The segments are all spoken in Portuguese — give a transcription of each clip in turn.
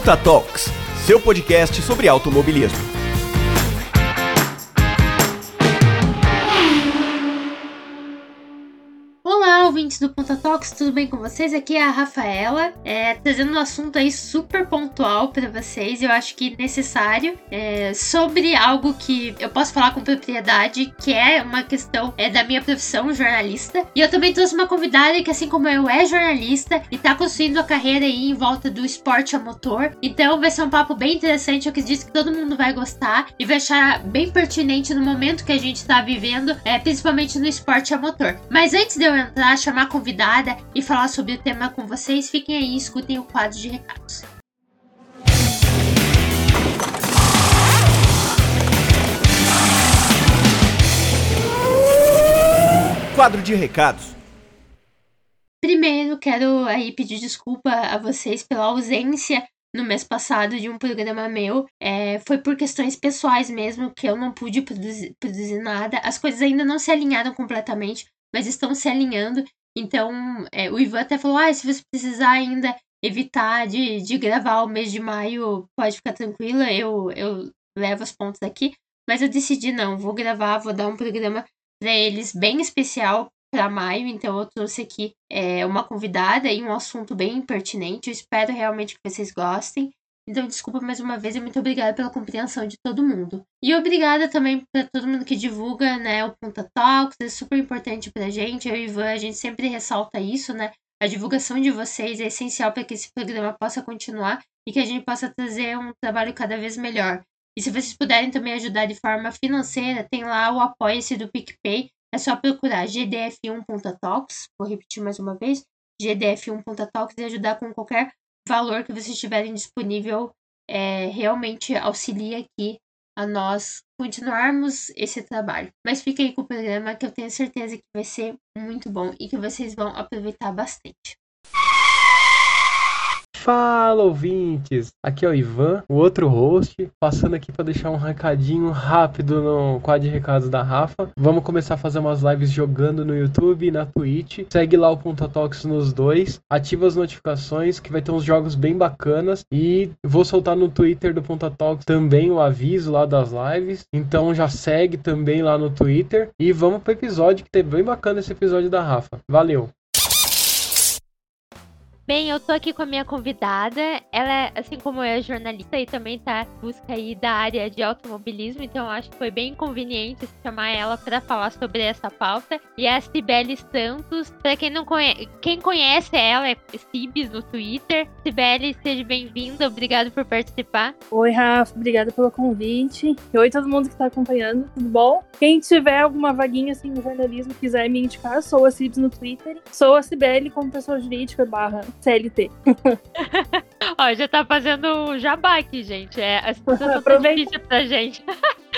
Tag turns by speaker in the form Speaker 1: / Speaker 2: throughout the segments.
Speaker 1: Punta Talks, seu podcast sobre automobilismo.
Speaker 2: Ouvintes do Ponta Talks, tudo bem com vocês? Aqui é a Rafaela, é, trazendo um assunto aí super pontual para vocês, eu acho que necessário, é, sobre algo que eu posso falar com propriedade, que é uma questão é, da minha profissão, jornalista. E eu também trouxe uma convidada que, assim como eu, é jornalista e tá construindo a carreira aí em volta do esporte a motor. Então vai ser um papo bem interessante, eu acredito que todo mundo vai gostar e vai achar bem pertinente no momento que a gente tá vivendo, é, principalmente no esporte a motor. Mas antes de eu entrar, chamar a convidada e falar sobre o tema com vocês, fiquem aí e escutem o quadro de recados.
Speaker 1: Quadro de recados.
Speaker 2: Primeiro, quero aí pedir desculpa a vocês pela ausência no mês passado de um programa meu. É, foi por questões pessoais mesmo que eu não pude produzir, produzir nada. As coisas ainda não se alinharam completamente, mas estão se alinhando. Então, é, o Ivan até falou: ah, se você precisar ainda evitar de, de gravar o mês de maio, pode ficar tranquila, eu, eu levo as pontas aqui. Mas eu decidi, não, vou gravar, vou dar um programa para eles bem especial para maio, então eu trouxe aqui é, uma convidada e um assunto bem pertinente. Eu espero realmente que vocês gostem. Então, desculpa mais uma vez e muito obrigada pela compreensão de todo mundo. E obrigada também para todo mundo que divulga, né, o Ponta Talks, é super importante pra gente. Eu e Ivan, a gente sempre ressalta isso, né? A divulgação de vocês é essencial para que esse programa possa continuar e que a gente possa trazer um trabalho cada vez melhor. E se vocês puderem também ajudar de forma financeira, tem lá o apoia-se do PicPay. É só procurar GDF1.talks, vou repetir mais uma vez, GDF1.talks e ajudar com qualquer valor que vocês tiverem disponível é, realmente auxilia aqui a nós continuarmos esse trabalho. Mas fique aí com o programa que eu tenho certeza que vai ser muito bom e que vocês vão aproveitar bastante.
Speaker 3: Fala ouvintes, aqui é o Ivan, o outro host, passando aqui para deixar um recadinho rápido no quadro de recados da Rafa. Vamos começar a fazer umas lives jogando no YouTube e na Twitch. Segue lá o Ponta Talks nos dois, ativa as notificações que vai ter uns jogos bem bacanas e vou soltar no Twitter do Ponta Talks também o aviso lá das lives. Então já segue também lá no Twitter e vamos pro episódio que tá bem bacana esse episódio da Rafa. Valeu.
Speaker 2: Bem, eu tô aqui com a minha convidada. Ela, é, assim como eu, é jornalista e também tá em busca aí da área de automobilismo, então acho que foi bem conveniente chamar ela para falar sobre essa pauta. E é a Cibele Santos. Para quem não conhece, quem conhece ela é Cibes no Twitter. Cibele, seja bem-vinda. Obrigado por participar.
Speaker 4: Oi, Rafa. Obrigada pelo convite. E oi, todo mundo que tá acompanhando. Tudo bom? Quem tiver alguma vaguinha assim no jornalismo quiser me indicar, sou a Cibes no Twitter. Sou a Cibele como pessoa jurídica barra CLT.
Speaker 2: Ó, já tá fazendo jabá aqui, gente. É, a situação tá difícil pra gente.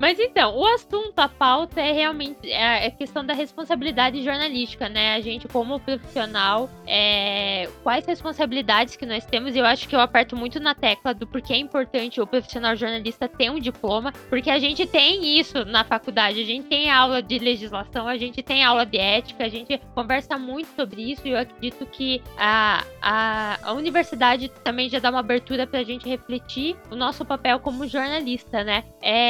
Speaker 2: Mas então, o assunto, a pauta é realmente é a questão da responsabilidade jornalística, né? A gente, como profissional, é, quais responsabilidades que nós temos? Eu acho que eu aperto muito na tecla do porquê é importante o profissional jornalista ter um diploma, porque a gente tem isso na faculdade, a gente tem aula de legislação, a gente tem aula de ética, a gente conversa muito sobre isso e eu acredito que a, a, a universidade também já dá uma abertura para a gente refletir o nosso papel como jornalista, né? É.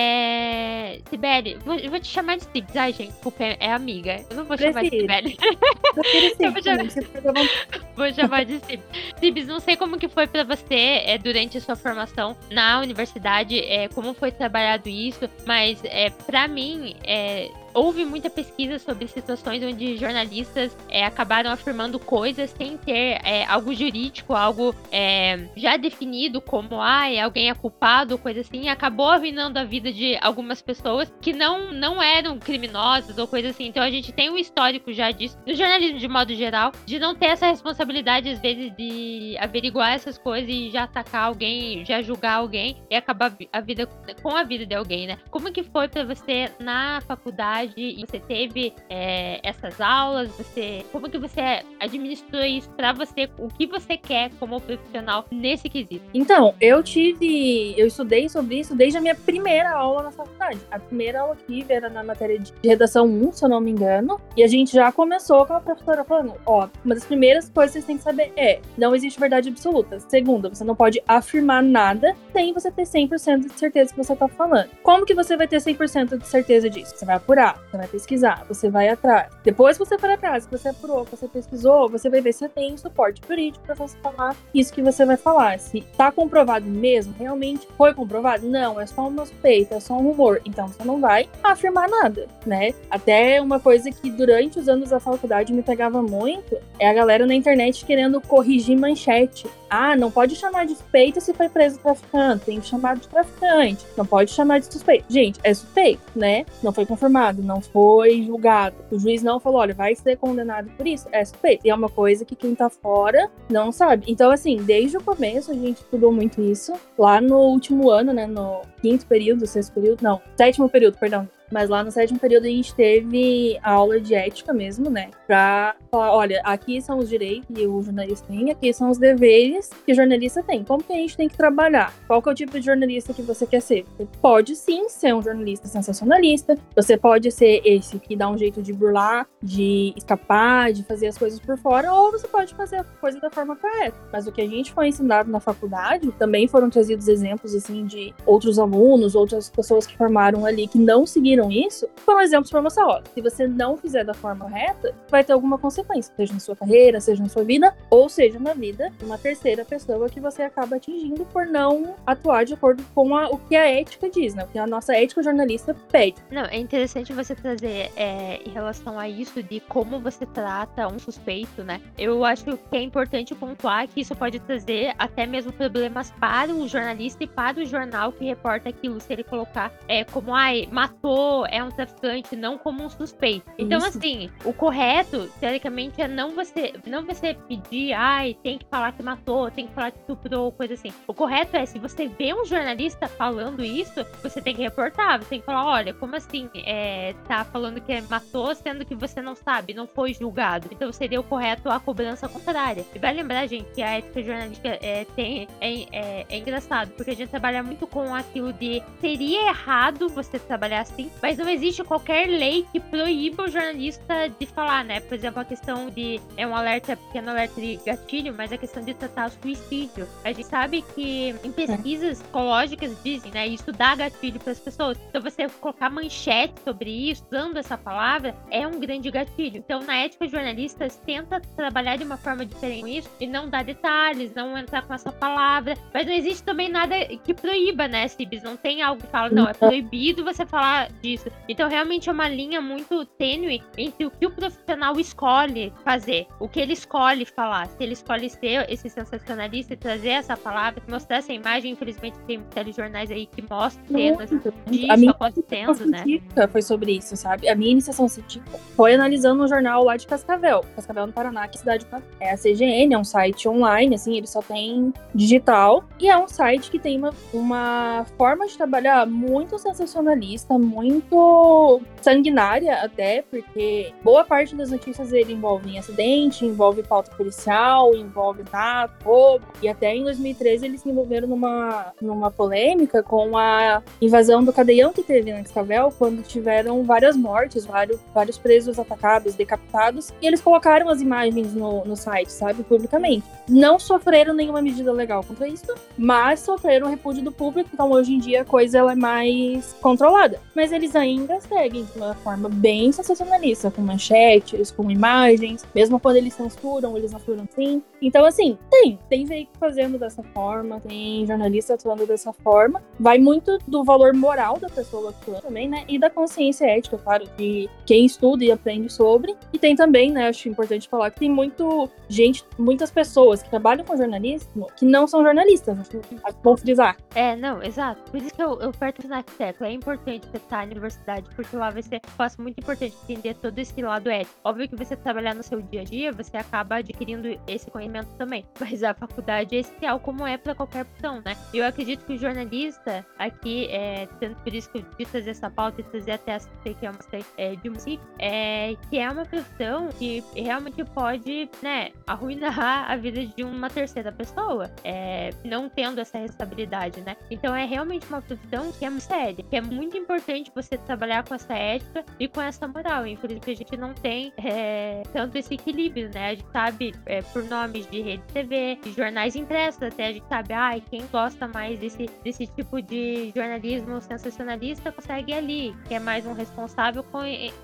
Speaker 2: Sibeli, vou, vou te chamar de Sibs. Ai, gente, desculpa, é amiga. Eu não vou Prefiro. chamar de Sibeli. vou chamar, vou chamar de Sibs. Sibs, não sei como que foi para você é, durante a sua formação na universidade, é, como foi trabalhado isso, mas é, para mim, é, houve muita pesquisa sobre situações onde jornalistas é, acabaram afirmando coisas sem ter é, algo jurídico, algo é, já definido como ah, alguém é culpado, coisa assim, acabou arruinando a vida de algumas pessoas que não, não eram criminosas ou coisa assim. Então a gente tem um histórico já disso, do jornalismo de modo geral, de não ter essa responsabilidade, às vezes, de averiguar essas coisas e já atacar alguém, já julgar alguém e acabar a vida com a vida de alguém, né? Como que foi para você na faculdade? Faculdade e você teve é, essas aulas? Você, como que você administrou isso para você? O que você quer como profissional nesse quesito?
Speaker 4: Então, eu tive, eu estudei sobre isso desde a minha primeira aula na faculdade. A primeira aula que tive era na matéria de redação 1, se eu não me engano, e a gente já começou com a professora falando, ó, uma das primeiras coisas que vocês têm que saber é, não existe verdade absoluta. Segunda, você não pode afirmar nada sem você ter 100% de certeza que você tá falando. Como que você vai ter 100% de certeza disso? Você vai apurar, você vai pesquisar, você vai atrás. Depois você for atrás, que você apurou, que você pesquisou, você vai ver se tem suporte jurídico para você falar isso que você vai falar. Se tá comprovado mesmo, realmente foi comprovado? Não, é só uma suspeita, é só um rumor. Então você não vai afirmar nada, né? Até uma coisa que durante os anos da faculdade me pegava muito é a galera na internet querendo corrigir manchete. Ah, não pode chamar de suspeito se foi preso traficante, tem que chamar de traficante. Não pode chamar de suspeito. Gente, é suspeito, né? Não foi confirmado, não foi julgado. O juiz não falou, olha, vai ser condenado por isso. É suspeito. E é uma coisa que quem tá fora não sabe. Então, assim, desde o começo a gente estudou muito isso. Lá no último ano, né, no quinto período, sexto período, não, sétimo período, perdão, mas lá no sétimo período a gente teve a aula de ética mesmo, né? Pra falar, olha, aqui são os direitos que o jornalista tem, aqui são os deveres que o jornalista tem. Como que a gente tem que trabalhar? Qual que é o tipo de jornalista que você quer ser? Você pode sim ser um jornalista sensacionalista, você pode ser esse que dá um jeito de burlar, de escapar, de fazer as coisas por fora, ou você pode fazer a coisa da forma correta. Mas o que a gente foi ensinado na faculdade, também foram trazidos exemplos, assim, de outros alunos, outras pessoas que formaram ali que não seguiram viram isso, foram exemplos para você, ó, se você não fizer da forma reta, vai ter alguma consequência, seja na sua carreira, seja na sua vida, ou seja na vida de uma terceira pessoa que você acaba atingindo por não atuar de acordo com a, o que a ética diz, né? O que a nossa ética jornalista pede.
Speaker 2: Não, é interessante você trazer é, em relação a isso de como você trata um suspeito, né? Eu acho que é importante pontuar que isso pode trazer até mesmo problemas para o jornalista e para o jornal que reporta aquilo, se ele colocar é, como, ai, matou é um traficante, não como um suspeito. Então, Isso. assim, o correto, teoricamente, é não você, não você pedir, ai, tem que falar que matou, tem que falar que estuprou, coisa assim. O correto é, se você vê um jornalista falando isso, você tem que reportar, você tem que falar, olha, como assim, é, tá falando que matou, sendo que você não sabe, não foi julgado. Então seria o correto a cobrança contrária. E vai lembrar, gente, que a ética jornalística é, tem, é, é, é engraçado, porque a gente trabalha muito com aquilo de seria errado você trabalhar assim, mas não existe qualquer lei que proíba o jornalista de falar, né? Por exemplo, a questão de. É um alerta, pequeno alerta de gatilho, mas a questão de tratar o suicídio. A gente sabe que em pesquisas psicológicas dizem, né? Isso dá gatilho para as pessoas. Então, você colocar manchete sobre isso, usando essa palavra, é um grande gatilho. Então, na ética jornalista, tenta trabalhar de uma forma diferente com isso e não dar detalhes, não entrar com essa palavra. Mas não existe também nada que proíba, né, Cibis? Não tem algo que fala, não, é proibido você falar disso. Então, realmente é uma linha muito tênue entre o que o profissional escolhe fazer, o que ele escolhe falar. Se ele escolhe ser esse sensacionalista e trazer essa palavra, mostrar essa imagem, infelizmente tem telejornais aí que mostram cenas disso
Speaker 4: a minha
Speaker 2: acontecendo, né?
Speaker 4: Foi sobre isso, sabe? A minha iniciação científica foi analisando um jornal lá de Cascavel, Cascavel no Paraná, que é cidade é a CGN, é um site online, assim, ele só tem digital e é um site que tem uma, uma forma de trabalhar muito sensacionalista, muito sanguinária até, porque boa parte das notícias dele envolvem acidente, envolve pauta policial, envolve nada, roubo. E até em 2013 eles se envolveram numa, numa polêmica com a invasão do cadeião que teve na Cascavel, quando tiveram várias mortes, vários, vários presos atacados, decapitados, e eles colocaram as imagens no, no site, sabe, publicamente. Não sofreram nenhuma medida legal contra isso, mas sofreram repúdio do público, então hoje em dia a coisa ela é mais controlada. Mas eles ainda seguem de uma forma bem sensacionalista, com manchetes, com imagens, mesmo quando eles censuram, eles censuram sim. Então, assim, tem, tem veículo fazendo dessa forma, tem jornalista atuando dessa forma. Vai muito do valor moral da pessoa atuando também, né? E da consciência ética, claro, de quem estuda e aprende sobre. E tem também, né, acho importante falar que tem muito gente, muitas pessoas que trabalham com jornalismo que não são jornalistas, vou frisar.
Speaker 2: É, não, exato. Por isso que eu, eu perto na tecla. É importante você estar universidade porque lá vai ser um passo muito importante entender todo esse lado ético. Óbvio que você trabalhar no seu dia a dia, você acaba adquirindo esse conhecimento também. Mas a faculdade é essencial, como é para qualquer profissão, né? Eu acredito que o jornalista aqui, é, tanto por isso que eu quis trazer essa pauta e trazer até essa que é uma é, de música, é, que é uma profissão que realmente pode, né, arruinar a vida de uma terceira pessoa, é, não tendo essa responsabilidade, né? Então é realmente uma profissão que é séria, que é muito importante você trabalhar com essa ética e com essa moral. Infelizmente a gente não tem é, tanto esse equilíbrio, né? A gente sabe é, por nomes de rede TV, de jornais impressos, até a gente sabe, ai, quem gosta mais desse, desse tipo de jornalismo sensacionalista consegue ali, que é mais um responsável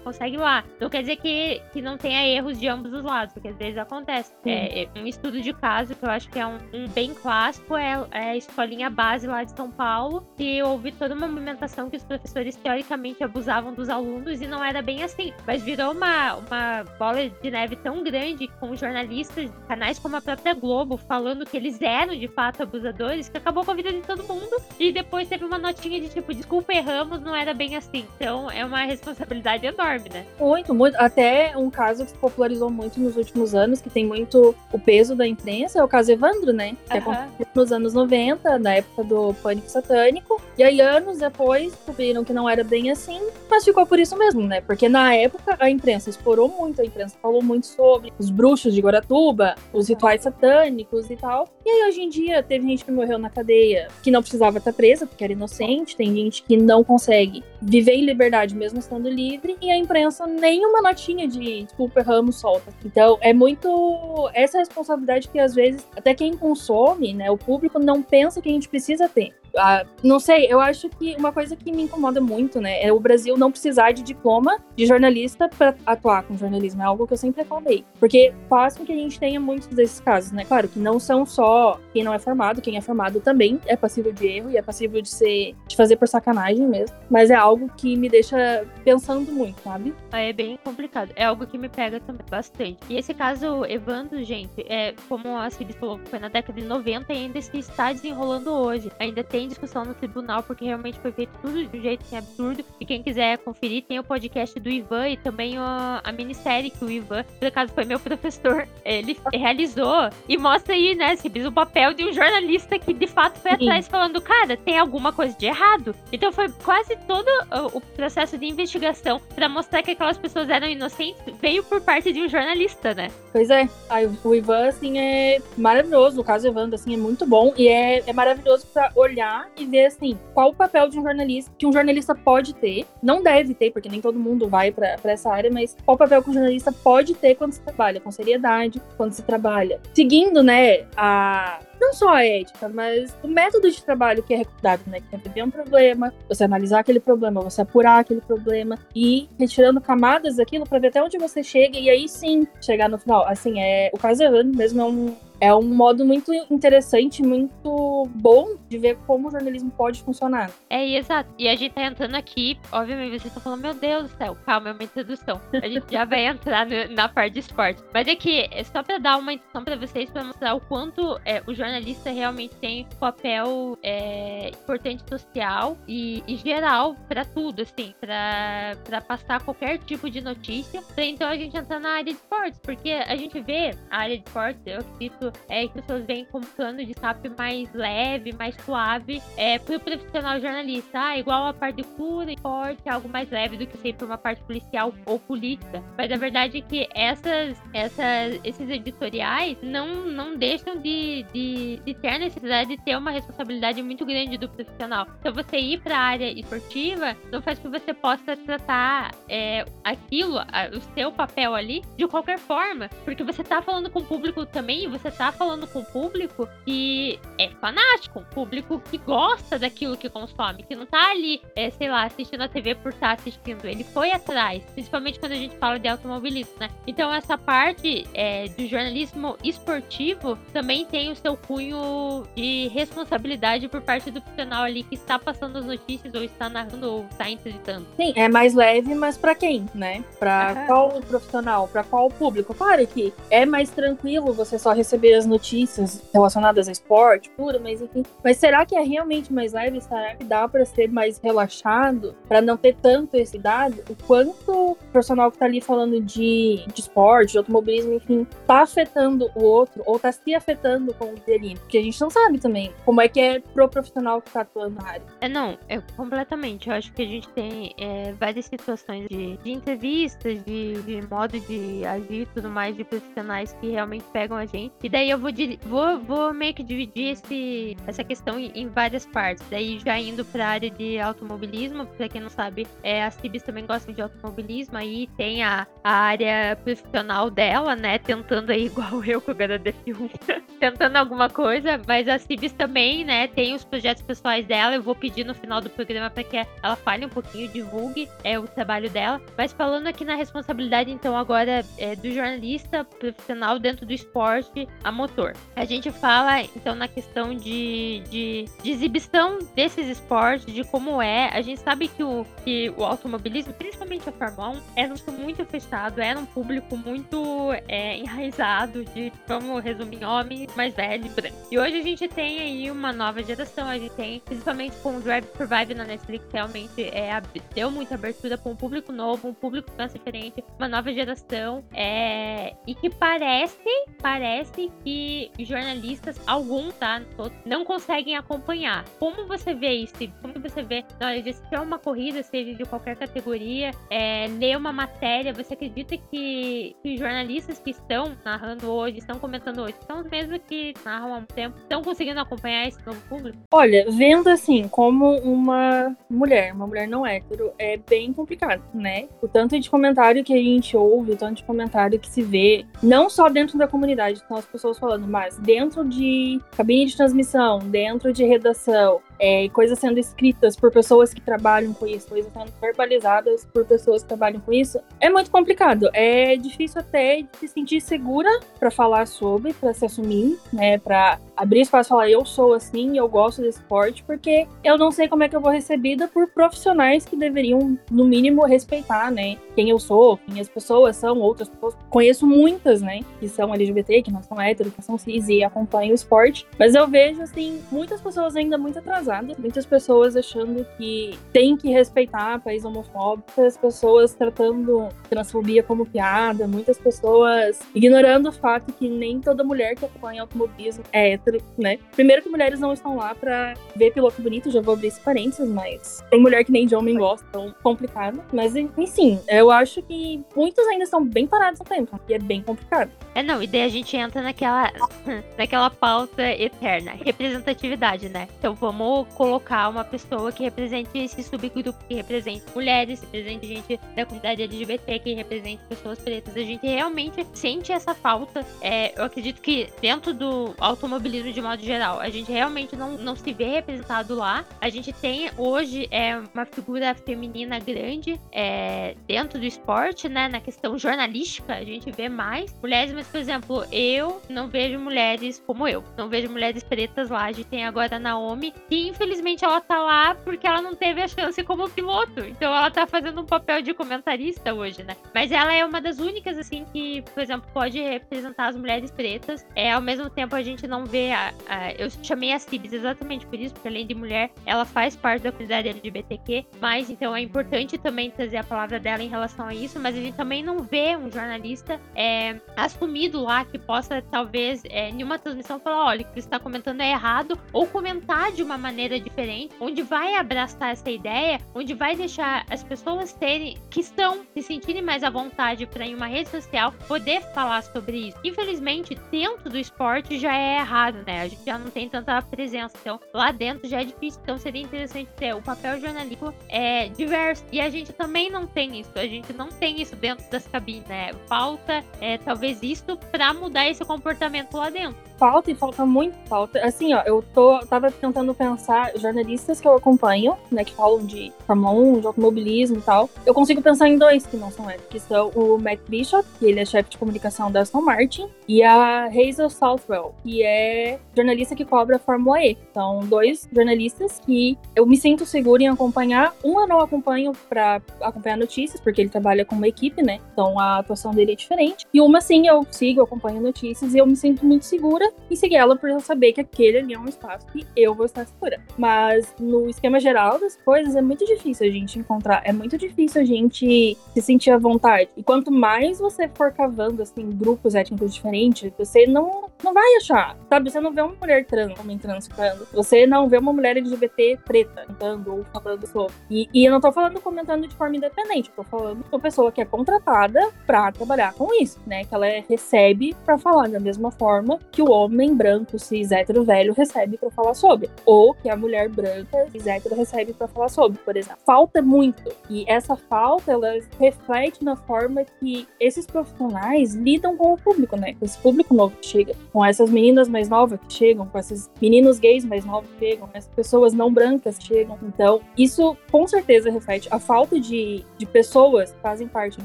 Speaker 2: consegue lá. Não quer dizer que, que não tenha erros de ambos os lados, porque às vezes acontece. É, é, um estudo de caso que eu acho que é um, um bem clássico é, é, a escolinha base lá de São Paulo, que houve toda uma movimentação que os professores teoricamente abusavam dos alunos e não era bem assim. Mas virou uma, uma bola de neve tão grande com jornalistas, canais como a própria Globo, falando que eles eram de fato abusadores, que acabou com a vida de todo mundo. E depois teve uma notinha de tipo, desculpa, erramos, não era bem assim. Então é uma responsabilidade enorme, né?
Speaker 4: Muito, muito. Até um caso que se popularizou muito nos últimos anos, que tem muito o peso da imprensa, é o caso Evandro, né? Que uhum. aconteceu nos anos 90, na época do pânico satânico. E aí, anos depois, descobriram que não era bem assim, mas ficou por isso mesmo, né? Porque na época a imprensa explorou muito, a imprensa falou muito sobre os bruxos de Guaratuba, os rituais satânicos e tal. E aí, hoje em dia, teve gente que morreu na cadeia que não precisava estar presa, porque era inocente, tem gente que não consegue viver em liberdade mesmo estando livre, e a imprensa nenhuma notinha de desculpa, erramos, solta. Então, é muito essa responsabilidade que às vezes até quem consome, né, o público não pensa que a gente precisa ter. Ah, não sei, eu acho que uma coisa que me incomoda muito, né, é o Brasil não precisar de diploma de jornalista para atuar com jornalismo. É algo que eu sempre reclamei. Porque faz com que a gente tenha muitos desses casos, né? Claro que não são só quem não é formado, quem é formado também é passível de erro e é passível de ser de fazer por sacanagem mesmo. Mas é algo que me deixa pensando muito, sabe?
Speaker 2: É bem complicado. É algo que me pega também bastante. E esse caso, Evandro, gente, é como a Cid falou, foi na década de 90 e ainda se está desenrolando hoje. Ainda tem discussão no tribunal, porque realmente foi feito tudo de um jeito assim, absurdo. E quem quiser conferir, tem o podcast do Ivan e também a, a minissérie que o Ivan, por acaso foi meu professor, ele realizou. E mostra aí, né, se o papel de um jornalista que de fato foi atrás Sim. falando, cara, tem alguma coisa de errado. Então foi quase todo o processo de investigação para mostrar que aquelas pessoas eram inocentes, veio por parte de um jornalista, né?
Speaker 4: Pois é. Aí, o Ivan, assim, é maravilhoso. O caso Evandro, assim, é muito bom. E é, é maravilhoso para olhar e ver assim qual o papel de um jornalista que um jornalista pode ter, não deve ter, porque nem todo mundo vai para essa área, mas qual o papel que um jornalista pode ter quando se trabalha com seriedade, quando se trabalha seguindo, né, a não só a ética, mas o método de trabalho que é recomendado, né? Que é um problema, você analisar aquele problema, você apurar aquele problema e ir retirando camadas daquilo para ver até onde você chega e aí sim chegar no final. Assim, é o caso Evandro mesmo é um, é um modo muito interessante, muito bom de ver como o jornalismo pode funcionar.
Speaker 2: É, exato. E a gente tá entrando aqui, obviamente vocês estão falando, meu Deus do céu, calma, é uma introdução. A gente já vai entrar no, na parte de esporte. Mas é que, só pra dar uma introdução pra vocês, pra mostrar o quanto é, o jornalista realmente tem papel é, importante social e, e geral pra tudo, assim, pra, pra passar qualquer tipo de notícia. Pra então a gente entrar na área de esportes, porque a gente vê a área de esportes, eu acredito é que as pessoas veem como plano de escape mais leve, mais suave, é, pro profissional jornalista. Ah, igual a parte de cura e forte, algo mais leve do que sempre uma parte policial ou política. Mas a verdade é que essas, essas, esses editoriais não, não deixam de, de, de ter a necessidade de ter uma responsabilidade muito grande do profissional. Então você ir para a área esportiva não faz com que você possa tratar é, aquilo, o seu papel ali, de qualquer forma. Porque você tá falando com o público também, você tá falando com o público que é fanático, um público que gosta daquilo que consome, que não tá ali, é, sei lá, assistindo a TV por estar tá assistindo. Ele foi atrás, principalmente quando a gente fala de automobilismo, né? Então essa parte é, do jornalismo esportivo também tem o seu cunho de responsabilidade por parte do profissional ali que está passando as notícias ou está narrando ou está entrevistando.
Speaker 4: Sim, é mais leve, mas para quem, né? Para qual profissional, para qual público? Claro que é mais tranquilo você só receber ver as notícias relacionadas a esporte, pura, mas enfim. Mas será que é realmente mais leve? Será que dá para ser mais relaxado, para não ter tanto esse dado? O quanto o profissional que tá ali falando de, de esporte, de automobilismo, enfim, tá afetando o outro ou tá se afetando com o dele? Porque a gente não sabe também como é que é pro profissional que tá atuando na área.
Speaker 2: É, não, é completamente. Eu acho que a gente tem é, várias situações de, de entrevistas, de, de modo de agir e tudo mais, de profissionais que realmente pegam a gente. E daí eu vou, vou, vou meio que dividir esse, essa questão em, várias partes. Daí já indo pra área de automobilismo, pra quem não sabe, é, as Cibis também gostam de automobilismo, aí tem a, a área profissional dela, né? Tentando aí, igual eu com o HDF1, tentando alguma coisa, mas a Cibis também, né? Tem os projetos pessoais dela. Eu vou pedir no final do programa para que ela fale um pouquinho, divulgue é, o trabalho dela. Mas falando aqui na responsabilidade, então, agora é, do jornalista profissional dentro do esporte a motor. A gente fala, então, na questão de, de, de exibição desses esportes, de como é. A gente sabe que o, que o automobilismo, principalmente a Fórmula 1, é um muito fechado, era um público muito é, enraizado de, vamos resumir, homens mais velhos, brancos. E hoje a gente tem aí uma nova geração, a gente tem, principalmente com o Drive Survive na Netflix, realmente é, deu muita abertura para um público novo, um público mais diferente, uma nova geração, é, e que parece, parece que jornalistas, alguns, tá, não conseguem acompanhar. Como você vê isso? Como você vê na hora de assistir uma corrida, seja de qualquer categoria, é, ler uma matéria, você acredita que, que jornalistas que estão narrando hoje, estão comentando hoje, são os mesmos que narram há um tempo, estão conseguindo acompanhar esse novo público?
Speaker 4: Olha, vendo assim, como uma mulher, uma mulher não hétero, é bem complicado, né? O tanto de comentário que a gente ouve, o tanto de comentário que se vê, não só dentro da comunidade, são as pessoas falando, mas dentro de cabine de transmissão, dentro de redação, é, coisas sendo escritas por pessoas que trabalham com isso, coisas sendo verbalizadas por pessoas que trabalham com isso, é muito complicado. É difícil até se sentir segura para falar sobre, para se assumir, né, para abrir espaço e falar eu sou assim, eu gosto desse esporte, porque eu não sei como é que eu vou recebida por profissionais que deveriam, no mínimo, respeitar, né, quem eu sou, quem as pessoas são, outras pessoas. Conheço muitas, né, que são LGBT, que não são héteros, que são cis e acompanham o esporte, mas eu vejo, assim, muitas pessoas ainda muito atrasadas, muitas pessoas achando que tem que respeitar país homofóbico, muitas pessoas tratando transfobia como piada, muitas pessoas ignorando o fato que nem toda mulher que acompanha automobilismo é hétero, né? Primeiro que mulheres não estão lá pra ver piloto bonito, já vou abrir esse parênteses, mas tem mulher que nem de homem gosta, então complicado. Mas, enfim, eu acho que muitos ainda estão bem parados no tempo, e é bem complicado.
Speaker 2: É, não, e daí a gente entra naquela, naquela pauta eterna, representatividade, né? Então vamos colocar uma pessoa que represente esse subgrupo, que represente mulheres, que represente gente da comunidade LGBT, que represente pessoas pretas. A gente realmente sente essa falta. É, eu acredito que dentro do automobilismo de modo geral, a gente realmente não, não se vê representado lá. A gente tem hoje é, uma figura feminina grande é, dentro do esporte, né? Na questão jornalística, a gente vê mais mulheres, mas, por exemplo, eu não vejo mulheres como eu. Não vejo mulheres pretas lá. A gente tem agora a Naomi, que infelizmente ela tá lá porque ela não teve a chance como piloto. Então ela tá fazendo um papel de comentarista hoje, né? Mas ela é uma das únicas, assim, que, por exemplo, pode representar as mulheres pretas. É, ao mesmo tempo, a gente não vê. A, a, eu chamei a Cibs exatamente por isso, porque além de mulher, ela faz parte da comunidade LGBTQ. Mas então é importante também trazer a palavra dela em relação a isso. Mas a gente também não vê um jornalista é, assumido lá que possa, talvez, é, em uma transmissão, falar: olha, o que você está comentando é errado, ou comentar de uma maneira diferente, onde vai abraçar essa ideia, onde vai deixar as pessoas terem, que estão se sentirem mais à vontade para em uma rede social poder falar sobre isso. Infelizmente, dentro do esporte já é errado, né? A gente já não tem tanta presença, então lá dentro já é difícil. Então seria interessante ter o papel jornalístico é diverso e a gente também não tem isso. A gente não tem isso dentro das cabines, né? Falta é, talvez isso para mudar esse comportamento lá dentro.
Speaker 4: Falta e falta muito falta. Assim, ó, eu tô, tava tentando pensar pensar jornalistas que eu acompanho, né, que falam de Fórmula 1, de automobilismo e tal, eu consigo pensar em dois que não são héteros, que são o Matt Bishop, que ele é chefe de comunicação da Aston Martin, e a Hazel Southwell, que é jornalista que cobra a Fórmula E. São dois jornalistas que eu me sinto segura em acompanhar. Um eu não acompanho para acompanhar notícias, porque ele trabalha com uma equipe, né? Então a atuação dele é diferente. E uma sim, eu sigo, acompanho notícias e eu me sinto muito segura em seguir ela por eu saber que aquele ali é um espaço que eu vou estar segura. Mas no esquema geral das coisas é muito difícil a gente encontrar, é muito difícil a gente se sentir à vontade. E quanto mais você for cavando assim grupos étnicos diferentes, você não não vai achar, sabe? Você não vê uma mulher trans, homem trans falando. Você não vê uma mulher LGBT preta cantando ou falando sobre. E, e eu não tô falando comentando de forma independente, eu tô falando de uma pessoa que é contratada pra trabalhar com isso, né? Que ela é, recebe pra falar da mesma forma que o homem branco, cis, hétero, velho recebe pra falar sobre. Ou que a mulher branca, cis, hétero recebe pra falar sobre, por exemplo. Falta muito. E essa falta, ela reflete na forma que esses profissionais lidam com o público, né? Com esse público novo que chega. Com essas meninas mais novas que chegam, com esses meninos gays mais novos que chegam, essas pessoas não brancas que chegam. Então, isso com certeza reflete a falta de, de pessoas que fazem parte de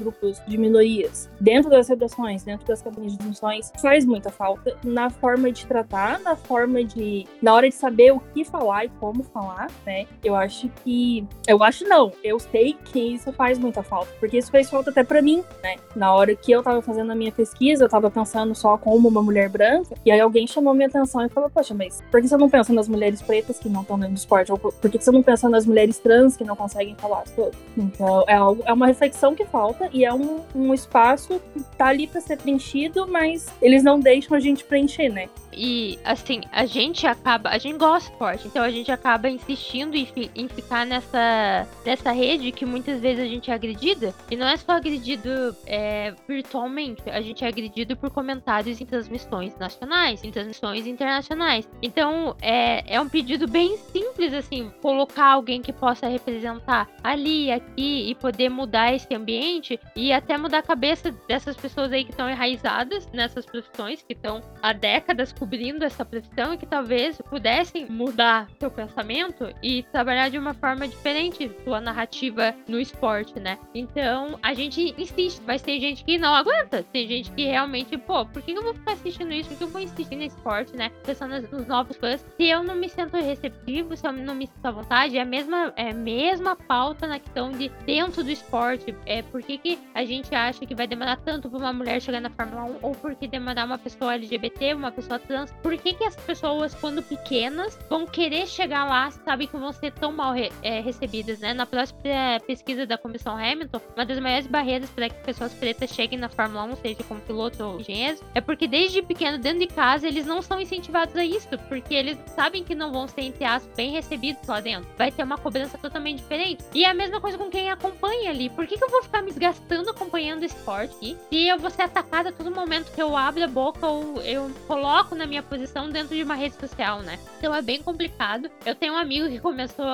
Speaker 4: grupos de minorias dentro das redações, dentro das cabines de discussões, faz muita falta na forma de tratar, na forma de. na hora de saber o que falar e como falar, né? Eu acho que. Eu acho não, eu sei que isso faz muita falta, porque isso fez falta até para mim, né? Na hora que eu tava fazendo a minha pesquisa, eu tava pensando só como uma mulher branca, e aí alguém chamou minha atenção e falou: Poxa, mas por que você não pensa nas mulheres pretas que não estão dentro do esporte? Ou por que você não pensa nas mulheres trans que não conseguem falar sobre? Então, é, algo, é uma reflexão que falta e é um, um espaço que tá ali para ser preenchido, mas eles não deixam a gente preencher, né?
Speaker 2: E assim, a gente acaba, a gente gosta de esporte, então a gente acaba insistindo em, em, ficar nessa, nessa rede que muitas vezes a gente é agredida. E não é só agredido é, virtualmente, a gente é agredido por comentários em transmissões nacionais, em transmissões internacionais. Então é, é um pedido bem simples, assim, colocar alguém que possa representar ali, aqui e poder mudar esse ambiente e até mudar a cabeça dessas pessoas aí que estão enraizadas nessas profissões, que estão há décadas cobrindo essa profissão e que talvez pudessem mudar seu pensamento e trabalhar de uma forma diferente sua narrativa no esporte, né? Então a gente insiste, mas tem gente que não aguenta, tem gente que realmente, pô, por que eu vou ficar assistindo isso? Por que eu vou insistir nesse esporte, né? Pensando nos novos fãs. Se eu não me sinto receptivo, se eu não me sinto à vontade, é a mesma, é a mesma pauta na questão de dentro do esporte. É por que, que a gente acha que vai demorar tanto para uma mulher chegar na Fórmula 1 ou por que demorar uma pessoa LGBT, uma pessoa por que, que as pessoas, quando pequenas, vão querer chegar lá, sabem que vão ser tão mal re é, recebidas, né? Na próxima pesquisa da Comissão Hamilton, uma das maiores barreiras para que pessoas pretas cheguem na Fórmula 1, seja como piloto ou engenheiro, é porque desde pequeno, dentro de casa, eles não são incentivados a isso, porque eles sabem que não vão ser, entre aspas, bem recebidos lá dentro. Vai ter uma cobrança totalmente diferente. E é a mesma coisa com quem acompanha ali. Por que, que eu vou ficar me desgastando acompanhando esporte se eu vou ser atacada a todo momento que eu abro a boca ou eu coloco na minha posição dentro de uma rede social, né? Então é bem complicado. Eu tenho um amigo que começou,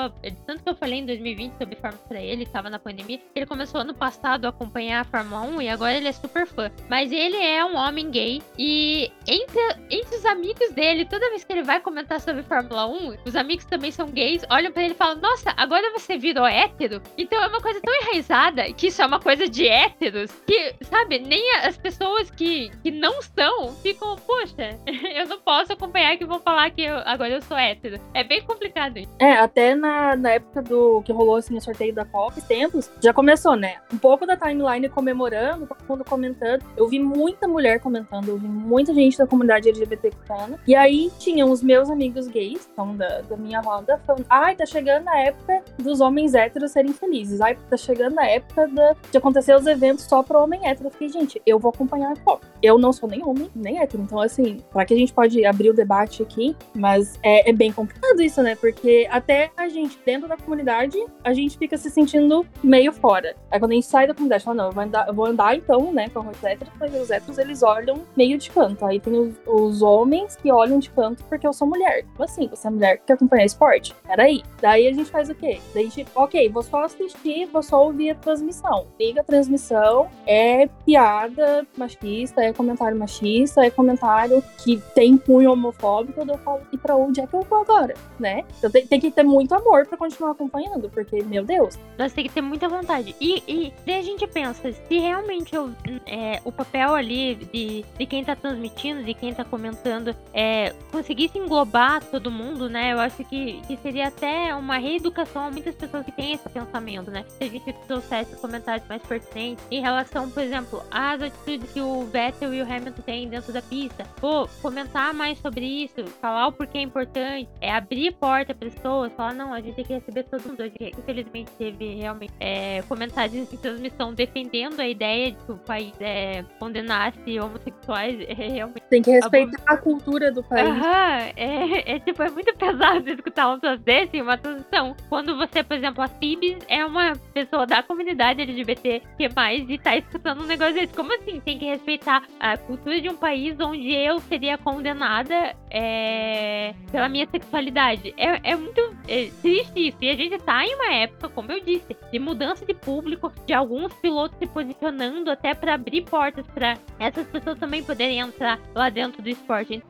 Speaker 2: tanto que eu falei em 2020 sobre Fórmula pra ele, tava na pandemia, ele começou ano passado a acompanhar a Fórmula 1 e agora ele é super fã. Mas ele é um homem gay e entre, entre os amigos dele, toda vez que ele vai comentar sobre Fórmula 1, os amigos também são gays, olham para ele e falam: Nossa, agora você virou hétero? Então é uma coisa tão enraizada que isso é uma coisa de héteros que, sabe, nem as pessoas que, que não são ficam, poxa, eu não posso acompanhar que vão falar que eu, agora eu sou hétero. É bem complicado isso.
Speaker 4: É, até na, na época do que rolou assim o sorteio da Copa, tempos, já começou, né? Um pouco da timeline comemorando, todo mundo comentando. Eu vi muita mulher comentando, eu vi muita gente da comunidade LGBT comentando. E aí tinham os meus amigos gays, então da, da minha roda, falando: ai, tá chegando a época dos homens héteros serem felizes. Ai, tá chegando a época da, de acontecer os eventos só pro homem hétero. Eu fiquei, gente, eu vou acompanhar a Copa. Eu não sou nem homem, nem hétero. Então, assim, pra que a gente pode abrir o debate aqui, mas é, é, bem complicado isso, né? Porque até a gente, dentro da comunidade, a gente fica se sentindo meio fora. Aí quando a gente sai da comunidade, fala, não, eu vou andar, eu vou andar então, né, com os héteros, mas os héteros, eles olham meio de canto. Aí tem os, os, homens que olham de canto porque eu sou mulher. Como assim? Você é mulher que quer acompanhar esporte? Peraí. Daí a gente faz o quê? Daí a gente, ok, vou só assistir, vou só ouvir a transmissão. Liga a transmissão, é piada machista, é comentário machista, é comentário que tem punho homofóbico, eu falo, e pra onde é que eu vou agora, né? Então tem, tem que ter muito amor pra continuar acompanhando, porque, meu Deus.
Speaker 2: Nós tem que ter muita vontade. E, e daí a gente pensa, se realmente eu, é, o papel ali de, de quem tá transmitindo, de quem tá comentando, é, conseguisse englobar todo mundo, né? Eu acho que, que seria até uma reeducação a muitas pessoas que têm esse pensamento, né? Se a gente trouxesse comentários mais pertinentes em relação, por exemplo, às atitudes que o Vettel e o Hamilton têm dentro da pista. Pô, comentar mais sobre isso, falar o porquê é importante, é abrir porta para pessoas, falar, não, a gente tem que receber todo mundo. Infelizmente teve realmente é, comentários em transmissão defendendo a ideia de que o país é, condenasse homossexuais. É, realmente.
Speaker 4: Tem que respeitar a, a cultura do país.
Speaker 2: Aham, é, é, tipo, é muito pesado escutar um troço desse em uma transição. Quando você, por exemplo, a Cibis é uma pessoa da comunidade LGBT que mais e tá escutando um negócio desse. Como assim? Tem que respeitar a cultura de um país onde eu seria condenada é, pela minha sexualidade. É, é muito é, triste isso. E a gente tá em uma época, como eu disse, de mudança de público, de alguns pilotos se posicionando até para abrir portas para essas pessoas também poderem entrar lá dentro do esporte.